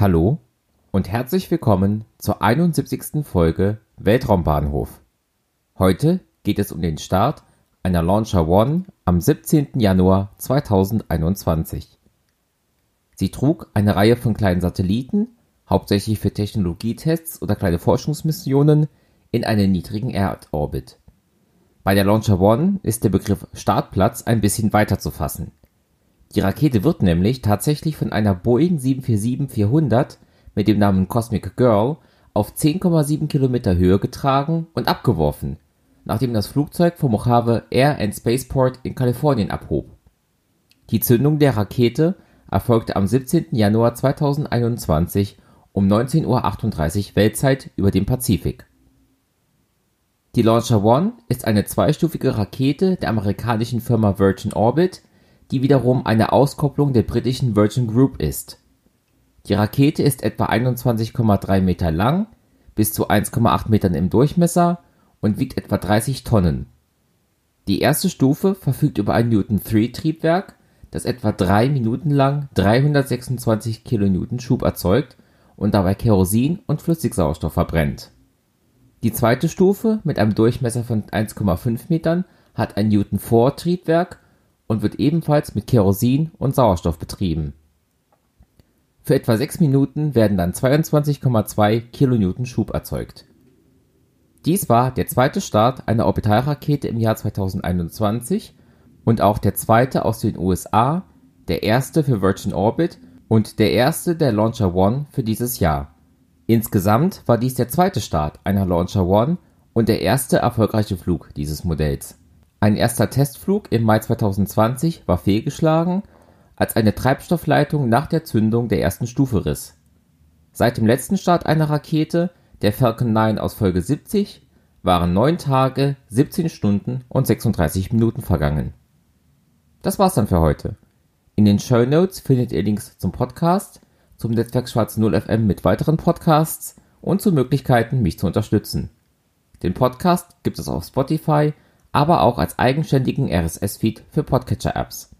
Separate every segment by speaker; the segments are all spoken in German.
Speaker 1: Hallo und herzlich willkommen zur 71. Folge Weltraumbahnhof. Heute geht es um den Start einer Launcher One am 17. Januar 2021. Sie trug eine Reihe von kleinen Satelliten, hauptsächlich für Technologietests oder kleine Forschungsmissionen, in einen niedrigen Erdorbit. Bei der Launcher One ist der Begriff Startplatz ein bisschen weiter zu fassen. Die Rakete wird nämlich tatsächlich von einer Boeing 747-400 mit dem Namen Cosmic Girl auf 10,7 Kilometer Höhe getragen und abgeworfen, nachdem das Flugzeug vom Mojave Air and Spaceport in Kalifornien abhob. Die Zündung der Rakete erfolgte am 17. Januar 2021 um 19:38 Uhr Weltzeit über dem Pazifik. Die Launcher One ist eine zweistufige Rakete der amerikanischen Firma Virgin Orbit, die wiederum eine Auskopplung der britischen Virgin Group ist. Die Rakete ist etwa 21,3 Meter lang, bis zu 1,8 Metern im Durchmesser und wiegt etwa 30 Tonnen. Die erste Stufe verfügt über ein Newton-3-Triebwerk, das etwa drei Minuten lang 326 kN Schub erzeugt und dabei Kerosin und Flüssigsauerstoff verbrennt. Die zweite Stufe mit einem Durchmesser von 1,5 Metern hat ein Newton-4-Triebwerk und wird ebenfalls mit Kerosin und Sauerstoff betrieben. Für etwa sechs Minuten werden dann 22,2 kN Schub erzeugt. Dies war der zweite Start einer Orbitalrakete im Jahr 2021 und auch der zweite aus den USA, der erste für Virgin Orbit und der erste der Launcher One für dieses Jahr. Insgesamt war dies der zweite Start einer Launcher One und der erste erfolgreiche Flug dieses Modells. Ein erster Testflug im Mai 2020 war fehlgeschlagen, als eine Treibstoffleitung nach der Zündung der ersten Stufe riss. Seit dem letzten Start einer Rakete, der Falcon 9 aus Folge 70, waren 9 Tage, 17 Stunden und 36 Minuten vergangen. Das war's dann für heute. In den Show Notes findet ihr Links zum Podcast, zum Netzwerk Schwarz 0 FM mit weiteren Podcasts und zu Möglichkeiten, mich zu unterstützen. Den Podcast gibt es auf Spotify, aber auch als eigenständigen RSS-Feed für Podcatcher-Apps.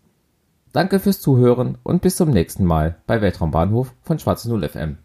Speaker 1: Danke fürs Zuhören und bis zum nächsten Mal bei Weltraumbahnhof von Schwarze 0 FM.